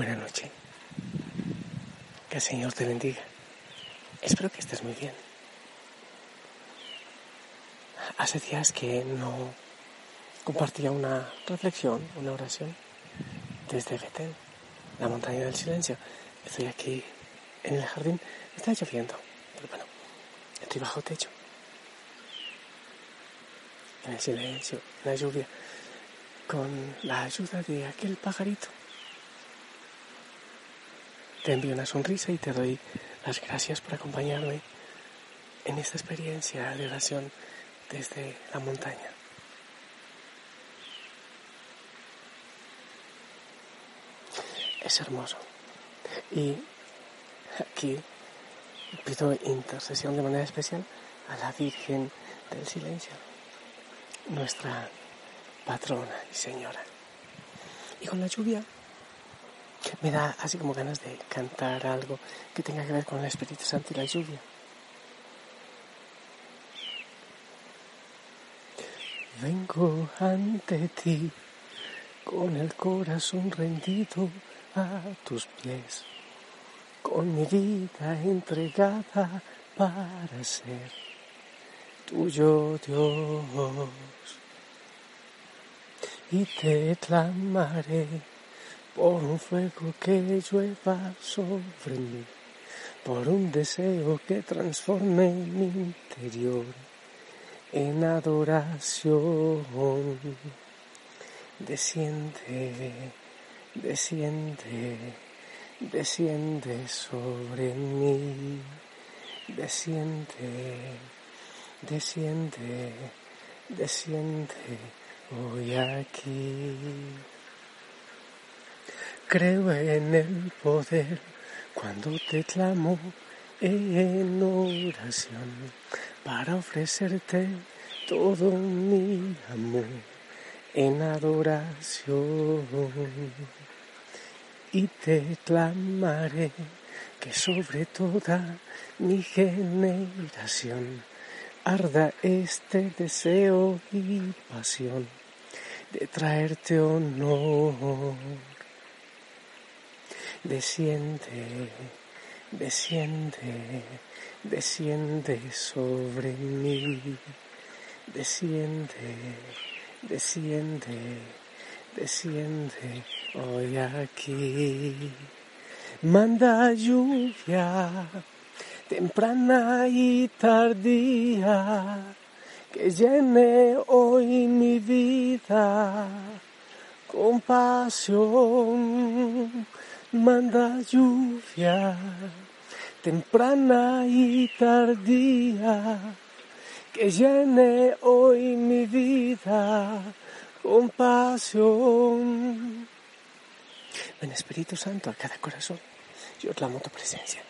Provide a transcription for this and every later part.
Buenas noches. Que el Señor te bendiga. Espero que estés muy bien. Hace días que no compartía una reflexión, una oración desde Betén, la montaña del silencio. Estoy aquí en el jardín. Está lloviendo, pero bueno, estoy bajo techo. En el silencio, en la lluvia, con la ayuda de aquel pajarito te envío una sonrisa y te doy las gracias por acompañarme en esta experiencia de oración desde la montaña. Es hermoso. Y aquí pido intercesión de manera especial a la Virgen del Silencio, nuestra patrona y señora. Y con la lluvia me da así como ganas de cantar algo que tenga que ver con el Espíritu Santo y la lluvia. Vengo ante ti con el corazón rendido a tus pies, con mi vida entregada para ser tuyo Dios. Y te clamaré por un fuego que llueva sobre mí, por un deseo que transforme mi interior en adoración. Desciende, desciende, desciende sobre mí, desciende, desciende, desciende hoy aquí. Creo en el poder cuando te clamo en oración para ofrecerte todo mi amor en adoración. Y te clamaré que sobre toda mi generación arda este deseo y pasión de traerte honor desciende, desciende, desciende sobre mí, desciende, desciende, desciende hoy aquí. Manda lluvia temprana y tardía que llene hoy mi vida con pasión manda lluvia temprana y tardía que llene hoy mi vida con pasión. Ven Espíritu Santo a cada corazón, yo clamo tu presencia.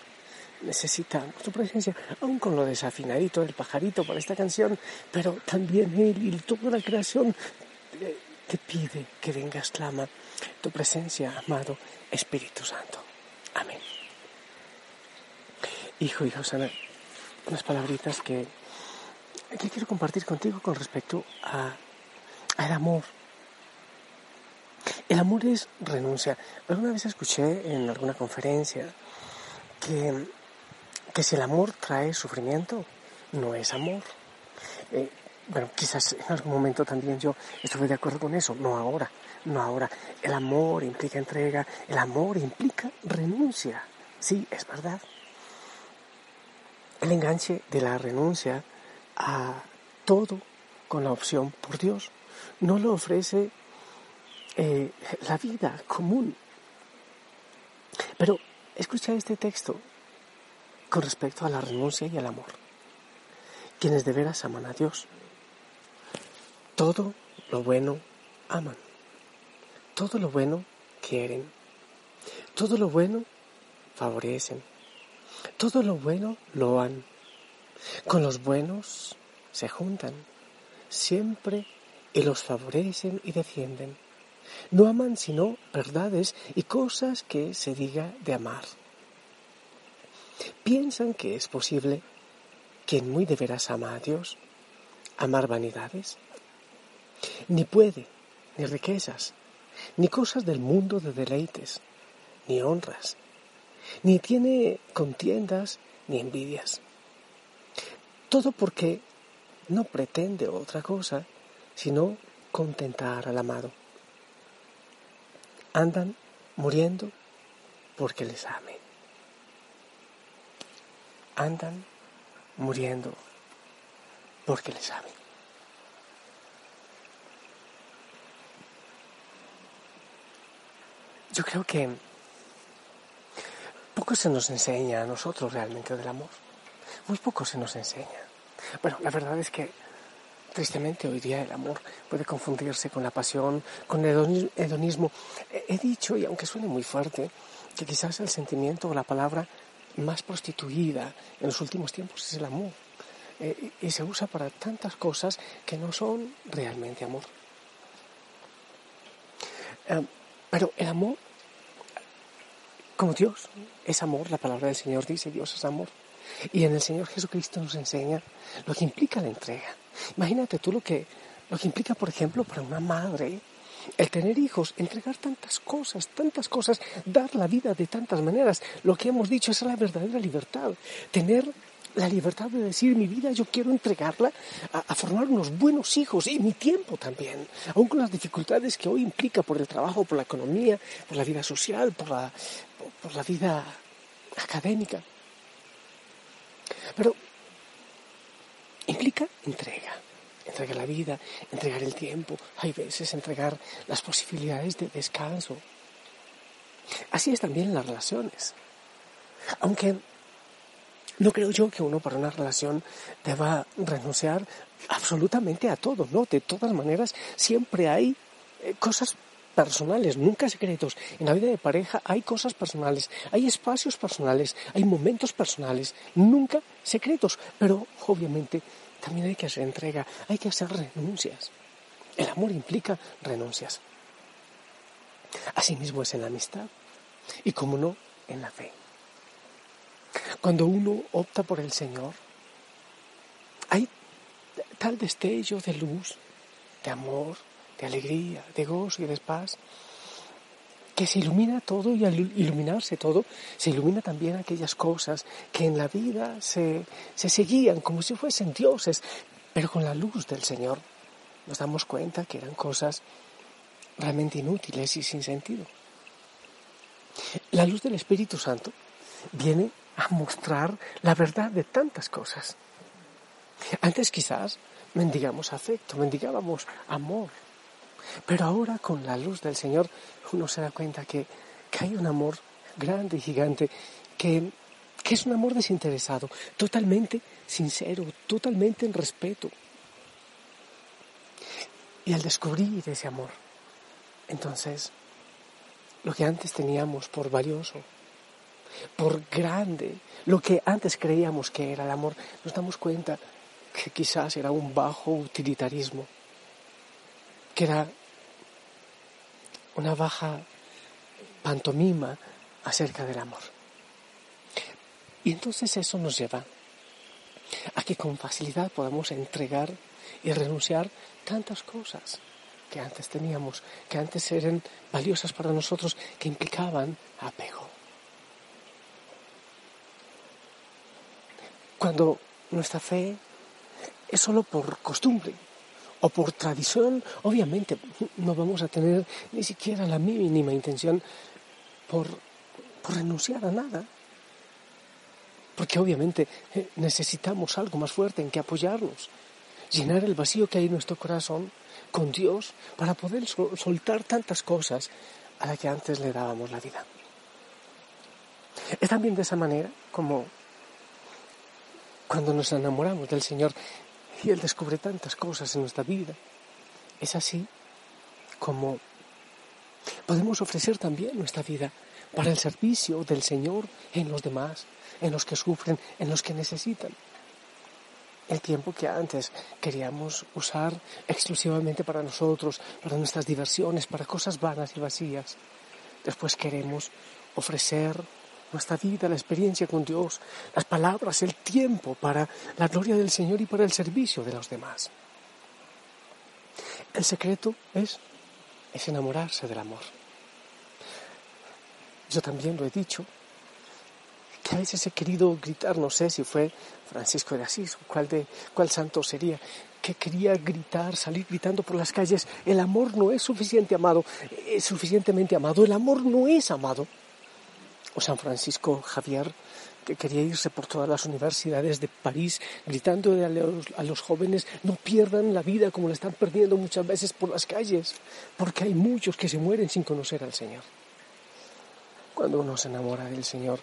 Necesitamos tu presencia, aún con lo desafinadito del pajarito para esta canción, pero también Él y toda la creación te pide que vengas, clama tu presencia, amado Espíritu Santo. Amén. Hijo y Josana, unas palabritas que, que quiero compartir contigo con respecto a, al amor. El amor es renuncia. Alguna vez escuché en alguna conferencia que, que si el amor trae sufrimiento, no es amor. Eh, bueno, quizás en algún momento también yo estuve de acuerdo con eso, no ahora, no ahora. El amor implica entrega, el amor implica renuncia, sí, es verdad. El enganche de la renuncia a todo con la opción por Dios, no lo ofrece eh, la vida común. Pero escucha este texto con respecto a la renuncia y al amor. Quienes de veras aman a Dios, todo lo bueno aman, todo lo bueno quieren, todo lo bueno favorecen, todo lo bueno loan, con los buenos se juntan, siempre y los favorecen y defienden. No aman sino verdades y cosas que se diga de amar. Piensan que es posible quien muy de veras ama a Dios, amar vanidades. Ni puede, ni riquezas, ni cosas del mundo de deleites, ni honras, ni tiene contiendas ni envidias. Todo porque no pretende otra cosa sino contentar al amado. Andan muriendo porque les ame. Andan muriendo porque les ame. Yo creo que poco se nos enseña a nosotros realmente del amor. Muy poco se nos enseña. Bueno, la verdad es que tristemente hoy día el amor puede confundirse con la pasión, con el hedonismo. He dicho, y aunque suene muy fuerte, que quizás el sentimiento o la palabra más prostituida en los últimos tiempos es el amor. Eh, y se usa para tantas cosas que no son realmente amor. Eh, pero el amor, como Dios es amor, la palabra del Señor dice, Dios es amor. Y en el Señor Jesucristo nos enseña lo que implica la entrega. Imagínate tú lo que, lo que implica, por ejemplo, para una madre el tener hijos, entregar tantas cosas, tantas cosas, dar la vida de tantas maneras. Lo que hemos dicho es la verdadera libertad. Tener la libertad de decir mi vida yo quiero entregarla a, formar unos buenos hijos y mi tiempo también, aun con las dificultades que hoy implica por el trabajo, por la economía, por la vida social, por la, por la vida académica. Pero implica entrega entregar la vida, entregar el tiempo, hay veces entregar las posibilidades de descanso. Así es también en las relaciones. Aunque no creo yo que uno para una relación deba renunciar absolutamente a todo, ¿no? De todas maneras, siempre hay eh, cosas personales, nunca secretos. En la vida de pareja hay cosas personales, hay espacios personales, hay momentos personales, nunca secretos, pero obviamente también hay que hacer entrega, hay que hacer renuncias. El amor implica renuncias. Asimismo es en la amistad y, como no, en la fe. Cuando uno opta por el Señor, hay tal destello de luz, de amor, de alegría, de gozo y de paz, que se ilumina todo y al iluminarse todo, se ilumina también aquellas cosas que en la vida se, se seguían como si fuesen dioses, pero con la luz del Señor nos damos cuenta que eran cosas realmente inútiles y sin sentido. La luz del Espíritu Santo viene a mostrar la verdad de tantas cosas. Antes quizás mendigamos afecto, mendigábamos amor, pero ahora con la luz del Señor uno se da cuenta que, hay un amor grande y gigante, que, que es un amor desinteresado, totalmente sincero, totalmente en respeto. Y al descubrir ese amor, entonces, lo que antes teníamos por valioso, por grande, lo que antes creíamos que era el amor, nos damos cuenta que quizás era un bajo utilitarismo, que era una baja pantomima acerca del amor. Y entonces eso nos lleva a que con facilidad podamos entregar y renunciar tantas cosas que antes teníamos, que antes eran valiosas para nosotros, que implicaban apego. Cuando nuestra fe es solo por costumbre, o por tradición, obviamente no vamos a tener ni siquiera la mínima intención por, renunciar a nada. Porque obviamente eh, necesitamos algo más fuerte en que apoyarnos. llenar el vacío que hay en nuestro corazón con Dios para poder soltar tantas cosas a las que antes le dábamos la vida. Es también de esa manera como cuando nos enamoramos del Señor y Él descubre tantas cosas en nuestra vida. Es así como podemos ofrecer también nuestra vida para el servicio del Señor en los demás, en los que sufren, en los que necesitan. El tiempo que antes queríamos usar exclusivamente para nosotros, para nuestras diversiones, para cosas vanas y vacías. Después queremos ofrecer nuestra vida, la experiencia con Dios, las palabras, el tiempo para la gloria del Señor y para el servicio de los demás. El secreto es, es enamorarse del amor. Yo también lo he dicho, que a veces he querido gritar, no sé si fue Francisco de Asís o cuál, de, cuál santo sería, que quería gritar, salir gritando por las calles, el amor no es suficiente amado, es suficientemente amado, el amor no es amado o San Francisco Javier, que quería irse por todas las universidades de París gritando a los, jóvenes no pierdan la vida como la están perdiendo muchas veces por las calles, porque hay muchos que se mueren sin conocer al Señor. Cuando uno se enamora del Señor,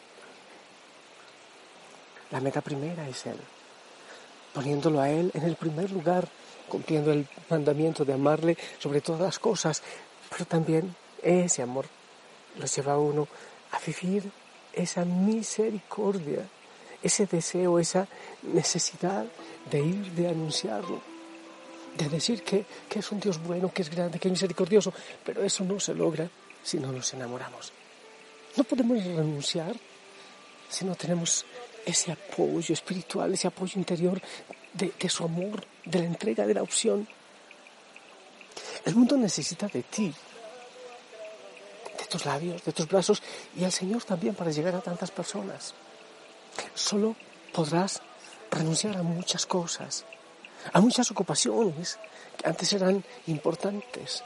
la meta primera es Él, poniéndolo a Él en el primer lugar, cumpliendo el mandamiento de amarle sobre todas las cosas, pero también ese amor lo lleva a uno a vivir esa misericordia, ese deseo, esa necesidad de ir, de anunciarlo, de decir que, es un Dios bueno, que es grande, que es misericordioso, pero eso no se logra si no nos enamoramos. No podemos renunciar si no tenemos ese apoyo espiritual, ese apoyo interior de, su amor, de la entrega, de la opción. El mundo necesita de ti, tus labios, de tus brazos y al Señor también para llegar a tantas personas. Solo podrás renunciar a muchas cosas, a muchas ocupaciones que antes eran importantes.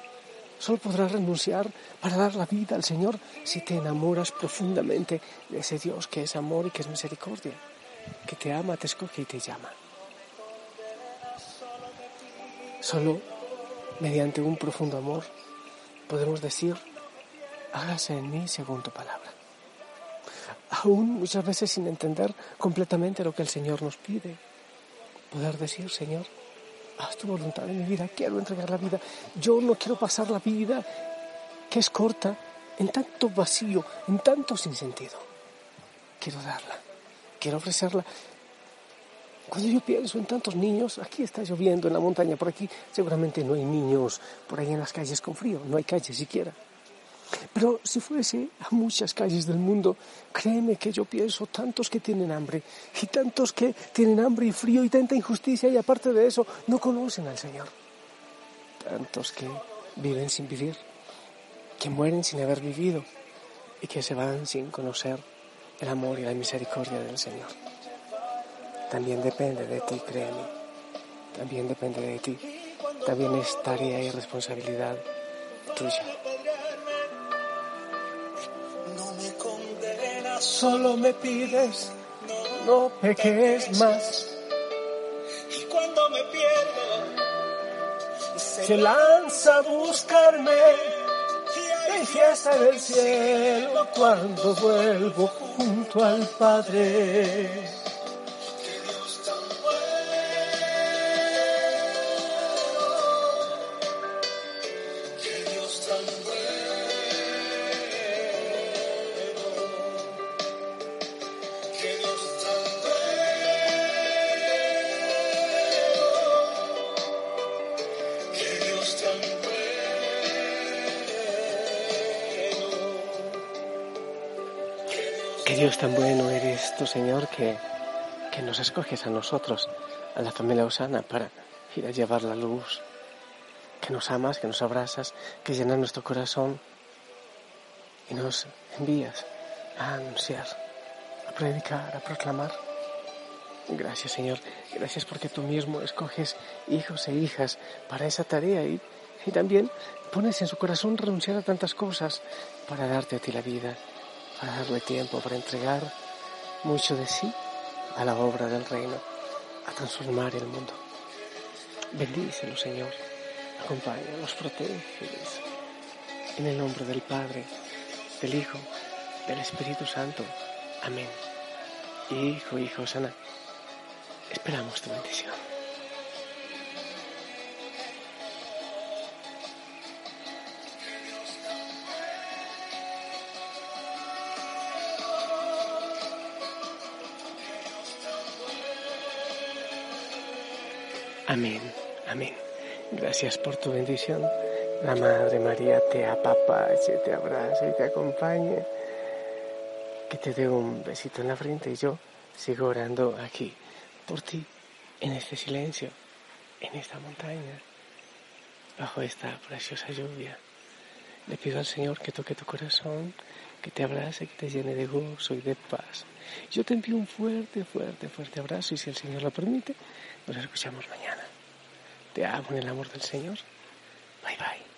Solo podrás renunciar para dar la vida al Señor si te enamoras profundamente de ese Dios que es amor y que es misericordia, que te ama, te escoge y te llama. Solo mediante un profundo amor podemos decir hágase en mí según tu palabra. Aún muchas veces sin entender completamente lo que el Señor nos pide, poder decir, Señor, haz tu voluntad en mi vida, quiero entregar la vida, yo no quiero pasar la vida que es corta en tanto vacío, en tanto sinsentido. Quiero darla, quiero ofrecerla. Cuando yo pienso en tantos niños, aquí está lloviendo en la montaña, por aquí seguramente no hay niños por ahí en las calles con frío, no hay calles siquiera. Pero si fuese a muchas calles del mundo, créeme que yo pienso tantos que tienen hambre y tantos que tienen hambre y frío y tanta injusticia y aparte de eso no conocen al Señor. Tantos que viven sin vivir, que mueren sin haber vivido y que se van sin conocer el amor y la misericordia del Señor. También depende de ti, créeme. También depende de ti. También es tarea y responsabilidad tuya. Solo me pides, no peques más. Y cuando me pierdo, se lanza a buscarme. En fiesta del cielo cuando vuelvo junto al Padre. Dios tan bueno eres tú, Señor, que, que nos escoges a nosotros, a la familia Osana, para ir a llevar la luz. Que nos amas, que nos abrazas, que llenas nuestro corazón y nos envías a anunciar, a predicar, a proclamar. Gracias, Señor. Gracias porque tú mismo escoges hijos e hijas para esa tarea y, y también pones en su corazón renunciar a tantas cosas para darte a ti la vida para darle tiempo para entregar mucho de sí a la obra del reino, a transformar el mundo. Bendícelo, Señor. Acompáñanos, protégelos. En el nombre del Padre, del Hijo, del Espíritu Santo. Amén. Hijo, hijo, sana. Esperamos tu bendición. Amén, amén. Gracias por tu bendición. La Madre María te apapache, te abraza y te acompañe. Que te dé un besito en la frente y yo sigo orando aquí por ti, en este silencio, en esta montaña, bajo esta preciosa lluvia. Le pido al Señor que toque tu corazón, que te abrace, que te llene de gozo y de paz. Yo te envío un fuerte, fuerte, fuerte abrazo y si el Señor lo permite, nos escuchamos mañana. Te amo en el amor del Señor. Bye bye.